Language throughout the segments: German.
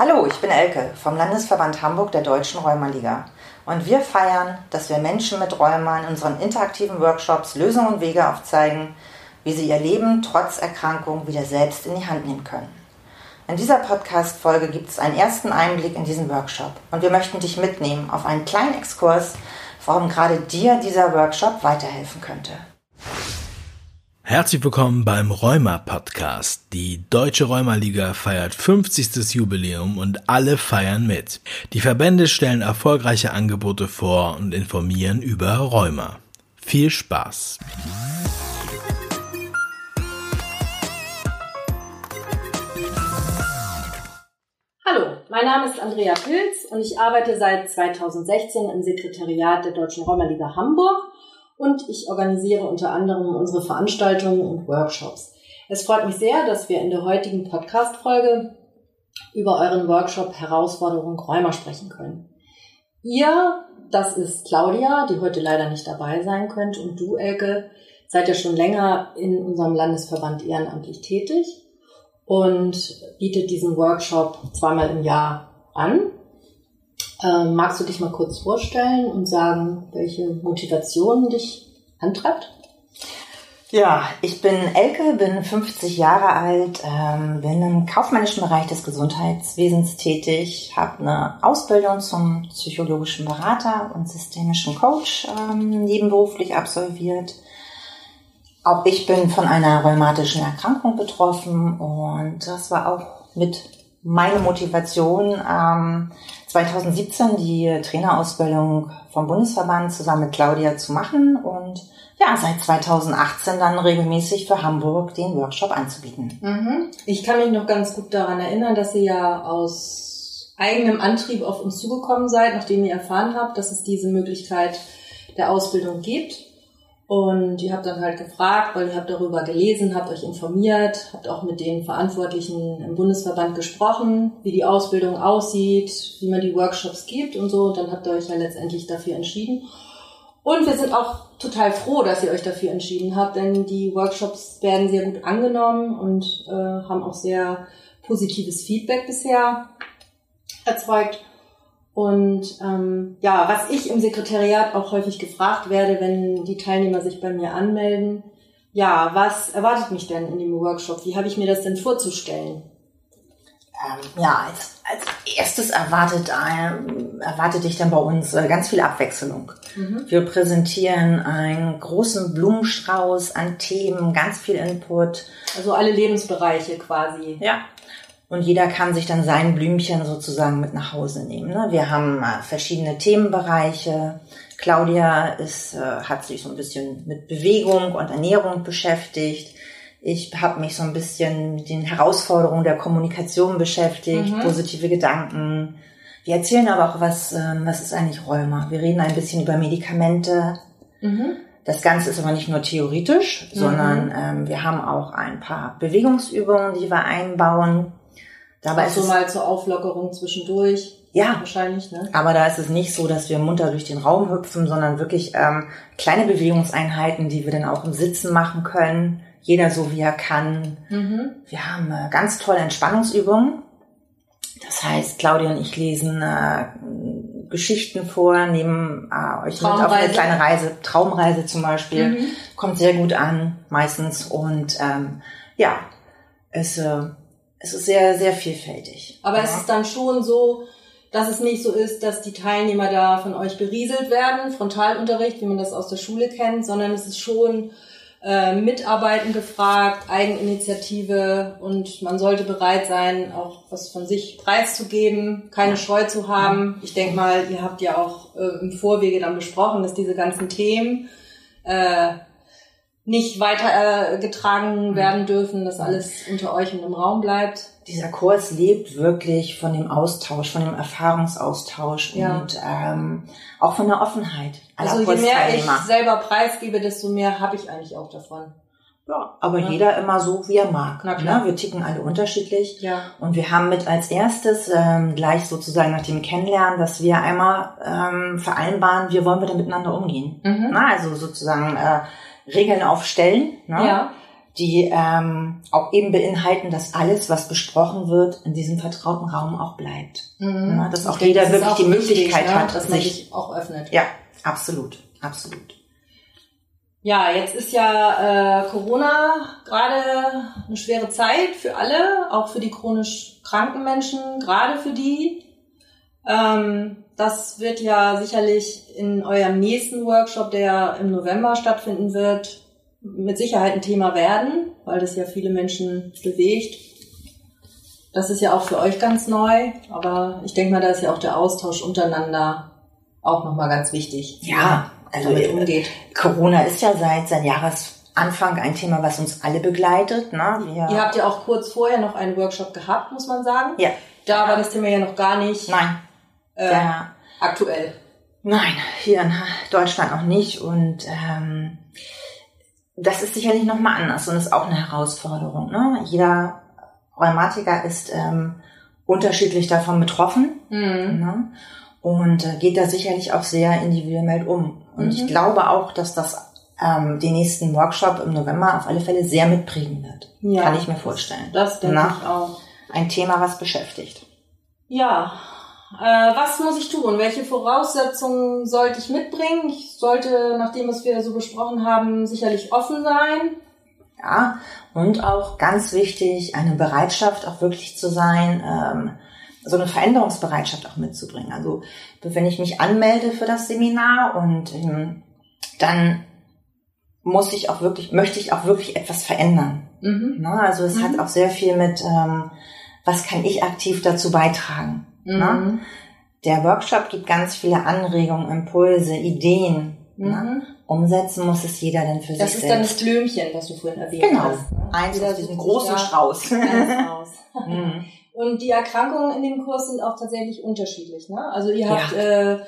Hallo, ich bin Elke vom Landesverband Hamburg der Deutschen Rheumaliga. Und wir feiern, dass wir Menschen mit Rheuma in unseren interaktiven Workshops Lösungen und Wege aufzeigen, wie sie ihr Leben trotz Erkrankung wieder selbst in die Hand nehmen können. In dieser Podcast-Folge gibt es einen ersten Einblick in diesen Workshop und wir möchten dich mitnehmen auf einen kleinen Exkurs, warum gerade dir dieser Workshop weiterhelfen könnte. Herzlich willkommen beim Rheuma Podcast. Die Deutsche Rheumaliga feiert 50. Jubiläum und alle feiern mit. Die Verbände stellen erfolgreiche Angebote vor und informieren über Rheuma. Viel Spaß! Hallo, mein Name ist Andrea Pilz und ich arbeite seit 2016 im Sekretariat der Deutschen Rheumaliga Hamburg und ich organisiere unter anderem unsere Veranstaltungen und Workshops. Es freut mich sehr, dass wir in der heutigen Podcast-Folge über euren Workshop Herausforderung Räumer sprechen können. Ihr, das ist Claudia, die heute leider nicht dabei sein könnt, und du, Elke, seid ja schon länger in unserem Landesverband ehrenamtlich tätig und bietet diesen Workshop zweimal im Jahr an. Ähm, magst du dich mal kurz vorstellen und sagen, welche Motivation dich antreibt? Ja, ich bin Elke, bin 50 Jahre alt, ähm, bin im kaufmännischen Bereich des Gesundheitswesens tätig, habe eine Ausbildung zum psychologischen Berater und systemischen Coach ähm, nebenberuflich absolviert. Auch ich bin von einer rheumatischen Erkrankung betroffen und das war auch mit meine Motivation, ähm, 2017 die Trainerausbildung vom Bundesverband zusammen mit Claudia zu machen und ja, seit 2018 dann regelmäßig für Hamburg den Workshop anzubieten. Mhm. Ich kann mich noch ganz gut daran erinnern, dass ihr ja aus eigenem Antrieb auf uns zugekommen seid, nachdem ihr erfahren habt, dass es diese Möglichkeit der Ausbildung gibt. Und ihr habt dann halt gefragt, weil ihr habt darüber gelesen, habt euch informiert, habt auch mit den Verantwortlichen im Bundesverband gesprochen, wie die Ausbildung aussieht, wie man die Workshops gibt und so. Und dann habt ihr euch ja letztendlich dafür entschieden. Und wir sind auch total froh, dass ihr euch dafür entschieden habt, denn die Workshops werden sehr gut angenommen und äh, haben auch sehr positives Feedback bisher erzeugt. Und ähm, ja, was ich im Sekretariat auch häufig gefragt werde, wenn die Teilnehmer sich bei mir anmelden, ja, was erwartet mich denn in dem Workshop? Wie habe ich mir das denn vorzustellen? Ähm, ja, als, als erstes erwartet, ein, erwartet dich dann bei uns äh, ganz viel Abwechslung. Mhm. Wir präsentieren einen großen Blumenstrauß an Themen, ganz viel Input. Also alle Lebensbereiche quasi. Ja, und jeder kann sich dann sein Blümchen sozusagen mit nach Hause nehmen. Ne? Wir haben äh, verschiedene Themenbereiche. Claudia ist, äh, hat sich so ein bisschen mit Bewegung und Ernährung beschäftigt. Ich habe mich so ein bisschen mit den Herausforderungen der Kommunikation beschäftigt, mhm. positive Gedanken. Wir erzählen aber auch, was, ähm, was ist eigentlich Rheuma. Wir reden ein bisschen über Medikamente. Mhm. Das Ganze ist aber nicht nur theoretisch, mhm. sondern ähm, wir haben auch ein paar Bewegungsübungen, die wir einbauen. Dabei ist so mal zur Auflockerung zwischendurch. Ja, wahrscheinlich. Ne? Aber da ist es nicht so, dass wir munter durch den Raum hüpfen, sondern wirklich ähm, kleine Bewegungseinheiten, die wir dann auch im Sitzen machen können. Jeder so wie er kann. Mhm. Wir haben äh, ganz tolle Entspannungsübungen. Das heißt, Claudia und ich lesen äh, Geschichten vor, nehmen äh, euch mit auf eine kleine Reise, Traumreise zum Beispiel. Mhm. Kommt sehr gut an, meistens. Und ähm, ja, es äh, es ist sehr, sehr vielfältig. Aber ja. es ist dann schon so, dass es nicht so ist, dass die Teilnehmer da von euch berieselt werden, Frontalunterricht, wie man das aus der Schule kennt, sondern es ist schon äh, Mitarbeiten gefragt, Eigeninitiative und man sollte bereit sein, auch was von sich preiszugeben, keine Scheu zu haben. Ich denke mal, ihr habt ja auch äh, im Vorwege dann besprochen, dass diese ganzen Themen äh, nicht weitergetragen äh, werden dürfen, dass alles unter euch und im Raum bleibt. Dieser Kurs lebt wirklich von dem Austausch, von dem Erfahrungsaustausch ja. und ähm, auch von der Offenheit. Also je mehr ich selber preisgebe, desto mehr habe ich eigentlich auch davon. Ja, aber ja. jeder immer so, wie er mag. Na klar. Ne? Wir ticken alle unterschiedlich. Ja. Und wir haben mit als erstes ähm, gleich sozusagen nach dem Kennenlernen, dass wir einmal ähm, vereinbaren, wie wollen wir denn miteinander umgehen. Mhm. Na, also sozusagen äh, Regeln aufstellen, ne? ja. die ähm, auch eben beinhalten, dass alles, was besprochen wird, in diesem vertrauten Raum auch bleibt. Mhm. Ja, dass auch jeder wirklich auch die Möglichkeit wichtig, hat, dass man sich auch öffnet. Ja, absolut, absolut. Ja, jetzt ist ja äh, Corona gerade eine schwere Zeit für alle, auch für die chronisch kranken Menschen, gerade für die. Ähm, das wird ja sicherlich in eurem nächsten Workshop, der im November stattfinden wird, mit Sicherheit ein Thema werden, weil das ja viele Menschen bewegt. Das ist ja auch für euch ganz neu, aber ich denke mal, da ist ja auch der Austausch untereinander auch nochmal ganz wichtig. Ja, also damit umgeht. Corona ist ja seit, seit Jahresanfang ein Thema, was uns alle begleitet. Ne? Wir Ihr habt ja auch kurz vorher noch einen Workshop gehabt, muss man sagen. Ja. Da war das Thema ja noch gar nicht Nein. Äh, ja. aktuell. Nein, hier in Deutschland noch nicht. Und ähm, das ist sicherlich nochmal anders und ist auch eine Herausforderung. Ne? Jeder Rheumatiker ist ähm, unterschiedlich davon betroffen mhm. ne? und äh, geht da sicherlich auch sehr individuell um. Und mhm. ich glaube auch, dass das ähm, den nächsten Workshop im November auf alle Fälle sehr mitprägen wird. Ja, Kann ich mir vorstellen. Das denke Na, ich auch. Ein Thema, was beschäftigt. Ja, äh, was muss ich tun? Welche Voraussetzungen sollte ich mitbringen? Ich sollte, nachdem was wir so besprochen haben, sicherlich offen sein. Ja, und auch ganz wichtig, eine Bereitschaft auch wirklich zu sein, ähm, so eine Veränderungsbereitschaft auch mitzubringen. Also wenn ich mich anmelde für das Seminar und ähm, dann muss ich auch wirklich, möchte ich auch wirklich etwas verändern. Mhm. Na, also es mhm. hat auch sehr viel mit, ähm, was kann ich aktiv dazu beitragen. Ne? Mhm. Ne? Der Workshop gibt ganz viele Anregungen, Impulse, Ideen. Ne? Mhm. Ne? Umsetzen muss es jeder denn für das sich selbst. Das ist dann das Blümchen, was du vorhin erwähnt genau. hast. Genau, eins aus diesem großen Strauß. mhm. Und die Erkrankungen in dem Kurs sind auch tatsächlich unterschiedlich. Ne? Also ihr habt ja. äh,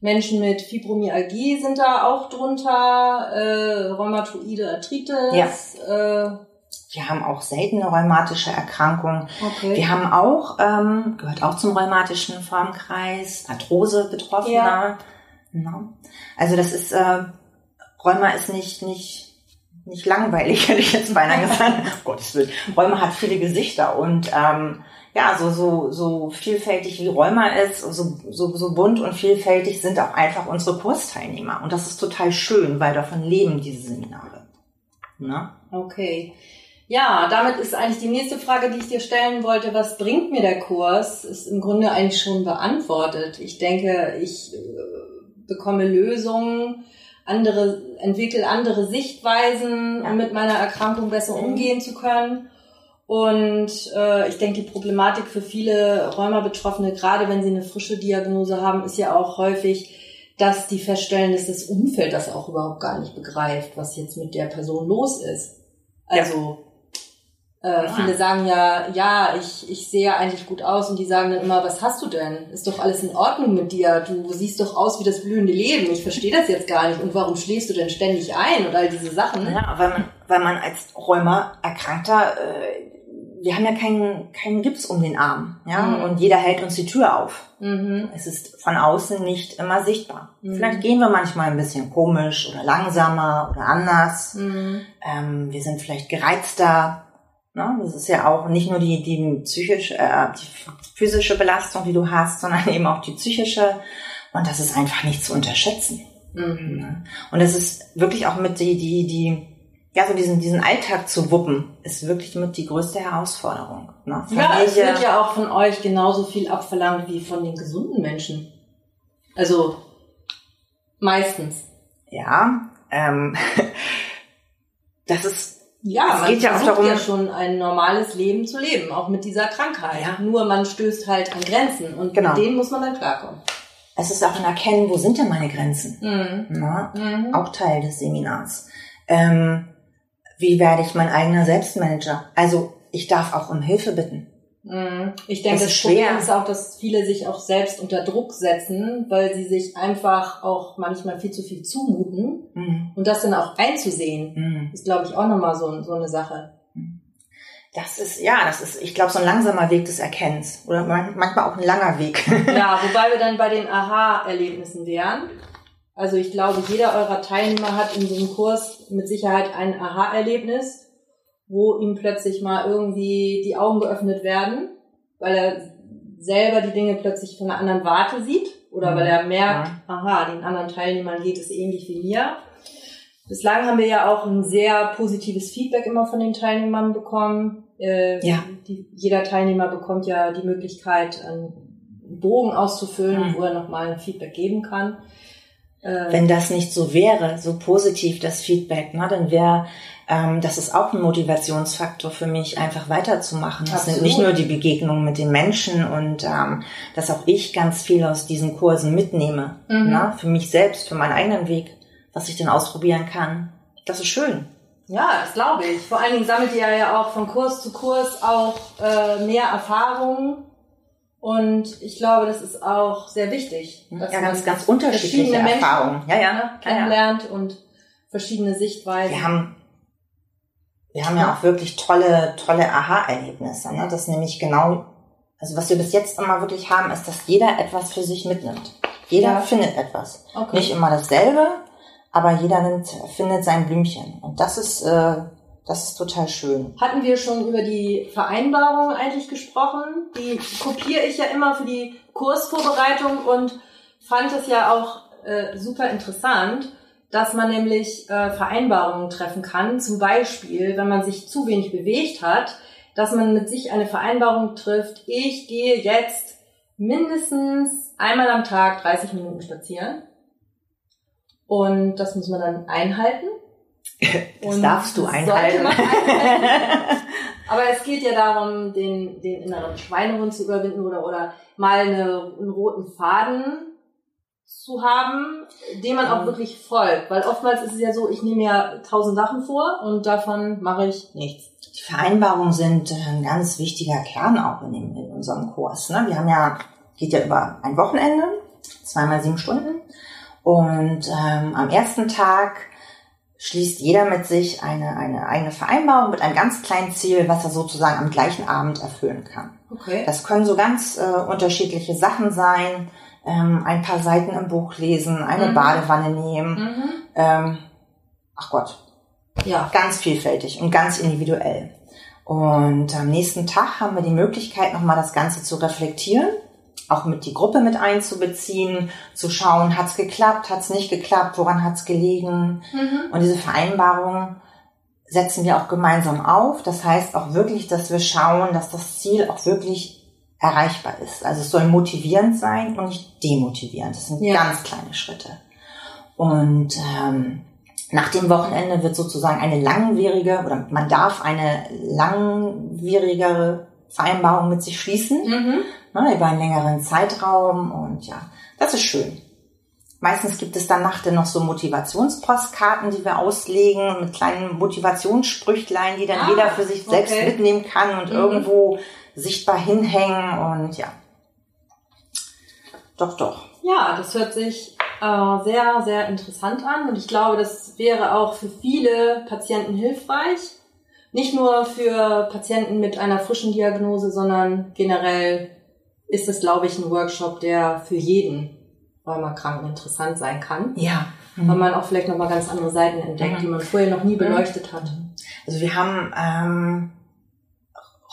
Menschen mit Fibromyalgie sind da auch drunter, äh, rheumatoide Arthritis, ja. äh, wir haben auch seltene rheumatische Erkrankungen. Okay. Wir haben auch, ähm, gehört auch zum rheumatischen Formkreis, Arthrose Betroffener. Ja. No. Also das ist, äh, Rheuma ist nicht, nicht, nicht langweilig, hätte ich jetzt beinahe gesagt. oh, Gottes Willen. Rheuma hat viele Gesichter und ähm, ja, so, so, so vielfältig wie Rheuma ist, so, so, so bunt und vielfältig sind auch einfach unsere Kursteilnehmer. Und das ist total schön, weil davon leben diese Seminare. Na? Okay. Ja, damit ist eigentlich die nächste Frage, die ich dir stellen wollte. Was bringt mir der Kurs? Ist im Grunde eigentlich schon beantwortet. Ich denke, ich äh, bekomme Lösungen, andere, entwickle andere Sichtweisen, um mit meiner Erkrankung besser mhm. umgehen zu können. Und äh, ich denke, die Problematik für viele Rheuma-Betroffene, gerade wenn sie eine frische Diagnose haben, ist ja auch häufig, dass die feststellen, dass das Umfeld das auch überhaupt gar nicht begreift, was jetzt mit der Person los ist. Also äh, ja. Viele sagen ja, ja, ich, ich sehe eigentlich gut aus und die sagen dann immer, was hast du denn? Ist doch alles in Ordnung mit dir? Du siehst doch aus wie das blühende Leben. Ich verstehe das jetzt gar nicht. Und warum schläfst du denn ständig ein und all diese Sachen? Ja, weil man, weil man als Rheuma-Erkrankter, äh, wir haben ja keinen, keinen Gips um den Arm, ja, mhm. und jeder hält uns die Tür auf. Mhm. Es ist von außen nicht immer sichtbar. Mhm. Vielleicht gehen wir manchmal ein bisschen komisch oder langsamer oder anders. Mhm. Ähm, wir sind vielleicht gereizter Ne? Das ist ja auch nicht nur die, die psychische, äh, die physische Belastung, die du hast, sondern eben auch die psychische. Und das ist einfach nicht zu unterschätzen. Mhm. Und das ist wirklich auch mit die, die, die, ja, so diesen, diesen Alltag zu wuppen, ist wirklich mit die größte Herausforderung. Ne? Ja, es wird ja auch von euch genauso viel abverlangt wie von den gesunden Menschen. Also, meistens. Ja, ähm, das ist ja, es man geht ja auch darum, ja schon ein normales Leben zu leben, auch mit dieser Krankheit. Ja. Nur man stößt halt an Grenzen und genau. mit denen muss man dann klarkommen. Es ist auch ein Erkennen, wo sind denn meine Grenzen? Mhm. Na, mhm. Auch Teil des Seminars. Ähm, wie werde ich mein eigener Selbstmanager? Also ich darf auch um Hilfe bitten. Mhm. Ich denke, das, das Problem ist auch, dass viele sich auch selbst unter Druck setzen, weil sie sich einfach auch manchmal viel zu viel zumuten. Mhm. Und das dann auch einzusehen, mhm. ist, glaube ich, auch nochmal so, so eine Sache. Das ist, ja, das ist, ich glaube, so ein langsamer Weg des Erkennens. Oder manchmal auch ein langer Weg. ja, wobei wir dann bei den Aha-Erlebnissen wären. Also ich glaube, jeder eurer Teilnehmer hat in diesem Kurs mit Sicherheit ein Aha-Erlebnis wo ihm plötzlich mal irgendwie die Augen geöffnet werden, weil er selber die Dinge plötzlich von einer anderen Warte sieht oder weil er merkt, ja. aha, den anderen Teilnehmern geht es ähnlich wie mir. Bislang haben wir ja auch ein sehr positives Feedback immer von den Teilnehmern bekommen. Äh, ja. Die, jeder Teilnehmer bekommt ja die Möglichkeit, einen Bogen auszufüllen, mhm. wo er nochmal ein Feedback geben kann. Äh, Wenn das nicht so wäre, so positiv das Feedback, na, dann wäre ähm, das ist auch ein Motivationsfaktor für mich, einfach weiterzumachen. Das Absolut. sind nicht nur die Begegnungen mit den Menschen und ähm, dass auch ich ganz viel aus diesen Kursen mitnehme. Mhm. Na, für mich selbst, für meinen eigenen Weg, was ich dann ausprobieren kann. Das ist schön. Ja, das glaube ich. Vor allen Dingen sammelt ihr ja auch von Kurs zu Kurs auch äh, mehr Erfahrungen und ich glaube, das ist auch sehr wichtig. Mhm. Dass ja, ganz, ganz unterschiedliche Erfahrungen. Ja, ja. Kennenlernt ja, ja. und verschiedene Sichtweisen. Wir haben, wir haben ja auch wirklich tolle, tolle Aha-Erlebnisse. Ne? Das nämlich genau, also was wir bis jetzt immer wirklich haben, ist, dass jeder etwas für sich mitnimmt. Jeder ja. findet etwas. Okay. Nicht immer dasselbe, aber jeder nimmt, findet sein Blümchen. Und das ist, äh, das ist total schön. Hatten wir schon über die Vereinbarung eigentlich gesprochen? Die kopiere ich ja immer für die Kursvorbereitung und fand es ja auch äh, super interessant, dass man nämlich äh, Vereinbarungen treffen kann. Zum Beispiel, wenn man sich zu wenig bewegt hat, dass man mit sich eine Vereinbarung trifft. Ich gehe jetzt mindestens einmal am Tag 30 Minuten spazieren. Und das muss man dann einhalten. Das und darfst du einhalten. einhalten. Aber es geht ja darum, den, den inneren Schweinehund zu überwinden oder, oder mal eine, einen roten Faden zu haben, dem man auch mhm. wirklich folgt. Weil oftmals ist es ja so, ich nehme ja tausend Sachen vor und davon mache ich nichts. Die Vereinbarungen sind ein ganz wichtiger Kern auch in, dem, in unserem Kurs. Ne? Wir haben ja, geht ja über ein Wochenende, zweimal sieben Stunden. Und ähm, am ersten Tag schließt jeder mit sich eine, eine eigene Vereinbarung mit einem ganz kleinen Ziel, was er sozusagen am gleichen Abend erfüllen kann. Okay. Das können so ganz äh, unterschiedliche Sachen sein. Ähm, ein paar Seiten im Buch lesen, eine mhm. Badewanne nehmen. Mhm. Ähm, ach Gott. Ja. Ganz vielfältig und ganz individuell. Und am nächsten Tag haben wir die Möglichkeit, nochmal das Ganze zu reflektieren auch mit die Gruppe mit einzubeziehen, zu schauen, hat's geklappt, hat's nicht geklappt, woran hat's gelegen. Mhm. Und diese Vereinbarung setzen wir auch gemeinsam auf. Das heißt auch wirklich, dass wir schauen, dass das Ziel auch wirklich erreichbar ist. Also es soll motivierend sein und nicht demotivierend. Das sind ja. ganz kleine Schritte. Und ähm, nach dem Wochenende wird sozusagen eine langwierige oder man darf eine langwierigere Vereinbarung mit sich schließen. Mhm ne, über einen längeren Zeitraum und ja, das ist schön. Meistens gibt es dann nachher noch so Motivationspostkarten, die wir auslegen mit kleinen Motivationssprüchlein, die dann ah, jeder für sich okay. selbst mitnehmen kann und mhm. irgendwo sichtbar hinhängen und ja. Doch, doch. Ja, das hört sich äh, sehr, sehr interessant an und ich glaube, das wäre auch für viele Patienten hilfreich. Nicht nur für Patienten mit einer frischen Diagnose, sondern generell ist es, glaube ich, ein Workshop, der für jeden Rheumakranken interessant sein kann. Ja. Weil man auch vielleicht nochmal ganz andere Seiten entdeckt, mhm. die man vorher noch nie beleuchtet hat. Also wir haben, ähm,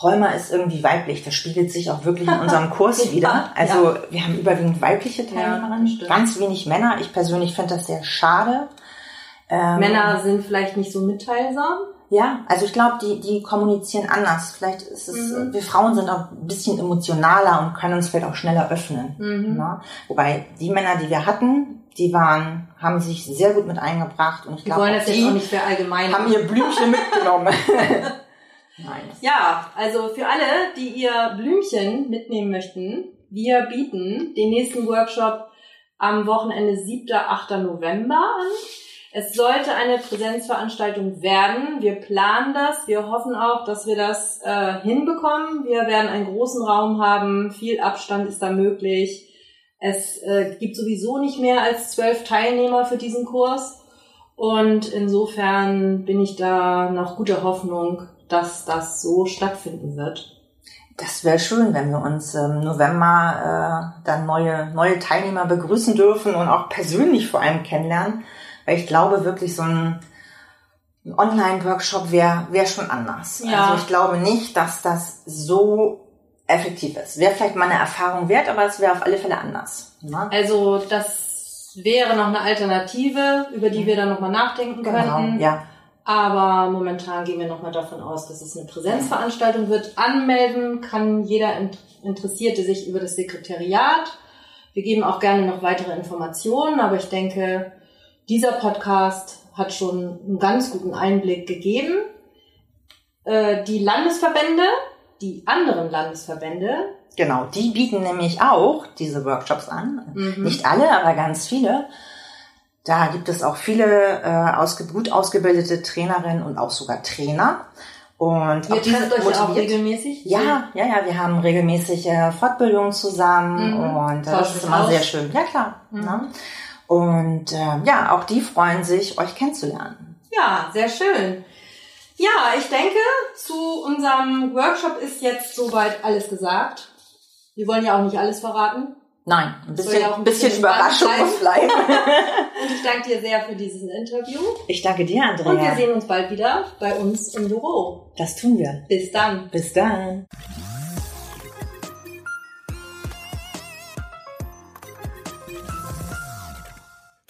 Rheuma ist irgendwie weiblich. Das spiegelt sich auch wirklich in unserem Kurs wieder. Also ja. wir haben überwiegend weibliche Teilnehmerinnen, ja, ganz wenig Männer. Ich persönlich finde das sehr schade. Ähm, Männer sind vielleicht nicht so mitteilsam. Ja, also ich glaube, die, die kommunizieren anders. Vielleicht ist es, mhm. wir Frauen sind auch ein bisschen emotionaler und können uns vielleicht auch schneller öffnen. Mhm. Ne? Wobei die Männer, die wir hatten, die waren, haben sich sehr gut mit eingebracht und ich glaube, die haben ihr Blümchen mitgenommen. Nein. Ja, also für alle, die ihr Blümchen mitnehmen möchten, wir bieten den nächsten Workshop am Wochenende 7. 8. November an. Es sollte eine Präsenzveranstaltung werden. Wir planen das. Wir hoffen auch, dass wir das äh, hinbekommen. Wir werden einen großen Raum haben. Viel Abstand ist da möglich. Es äh, gibt sowieso nicht mehr als zwölf Teilnehmer für diesen Kurs. Und insofern bin ich da noch guter Hoffnung, dass das so stattfinden wird. Das wäre schön, wenn wir uns im November äh, dann neue, neue Teilnehmer begrüßen dürfen und auch persönlich vor allem kennenlernen. Weil ich glaube wirklich, so ein, ein Online-Workshop wäre wär schon anders. Ja. Also ich glaube nicht, dass das so effektiv ist. Wäre vielleicht mal eine Erfahrung wert, aber es wäre auf alle Fälle anders. Ne? Also das wäre noch eine Alternative, über die wir dann nochmal nachdenken könnten. Genau, ja. Aber momentan gehen wir nochmal davon aus, dass es eine Präsenzveranstaltung wird. Anmelden kann jeder Int- Interessierte sich über das Sekretariat. Wir geben auch gerne noch weitere Informationen, aber ich denke, dieser Podcast hat schon einen ganz guten Einblick gegeben. Äh, Die Landesverbände, die anderen Landesverbände, Genau, die bieten nämlich auch diese Workshops an. Mhm. Nicht alle, aber ganz viele. Da gibt es auch viele äh, ausge gut ausgebildete Trainerinnen und auch sogar Trainer. Und ihr auch trefft euch auch motiviert. regelmäßig? Ja, ja, ja, wir haben regelmäßige Fortbildungen zusammen Mhm. und äh, das ist immer aus. sehr schön. Ja, klar. Mhm. Ne? Und äh, ja, auch die freuen sich, euch kennenzulernen. Ja, sehr schön. Ja, ich denke, zu unserem Workshop ist jetzt soweit alles gesagt. Wir wollen ja auch nicht alles verraten. Nein, ein bisschen, ja auch ein bisschen, bisschen Überraschung muss bleiben. Und ich danke dir sehr für dieses Interview. Ich danke dir, Andrea. Und wir sehen uns bald wieder bei uns im Büro. das tun wir. Bis dann. Bis dann.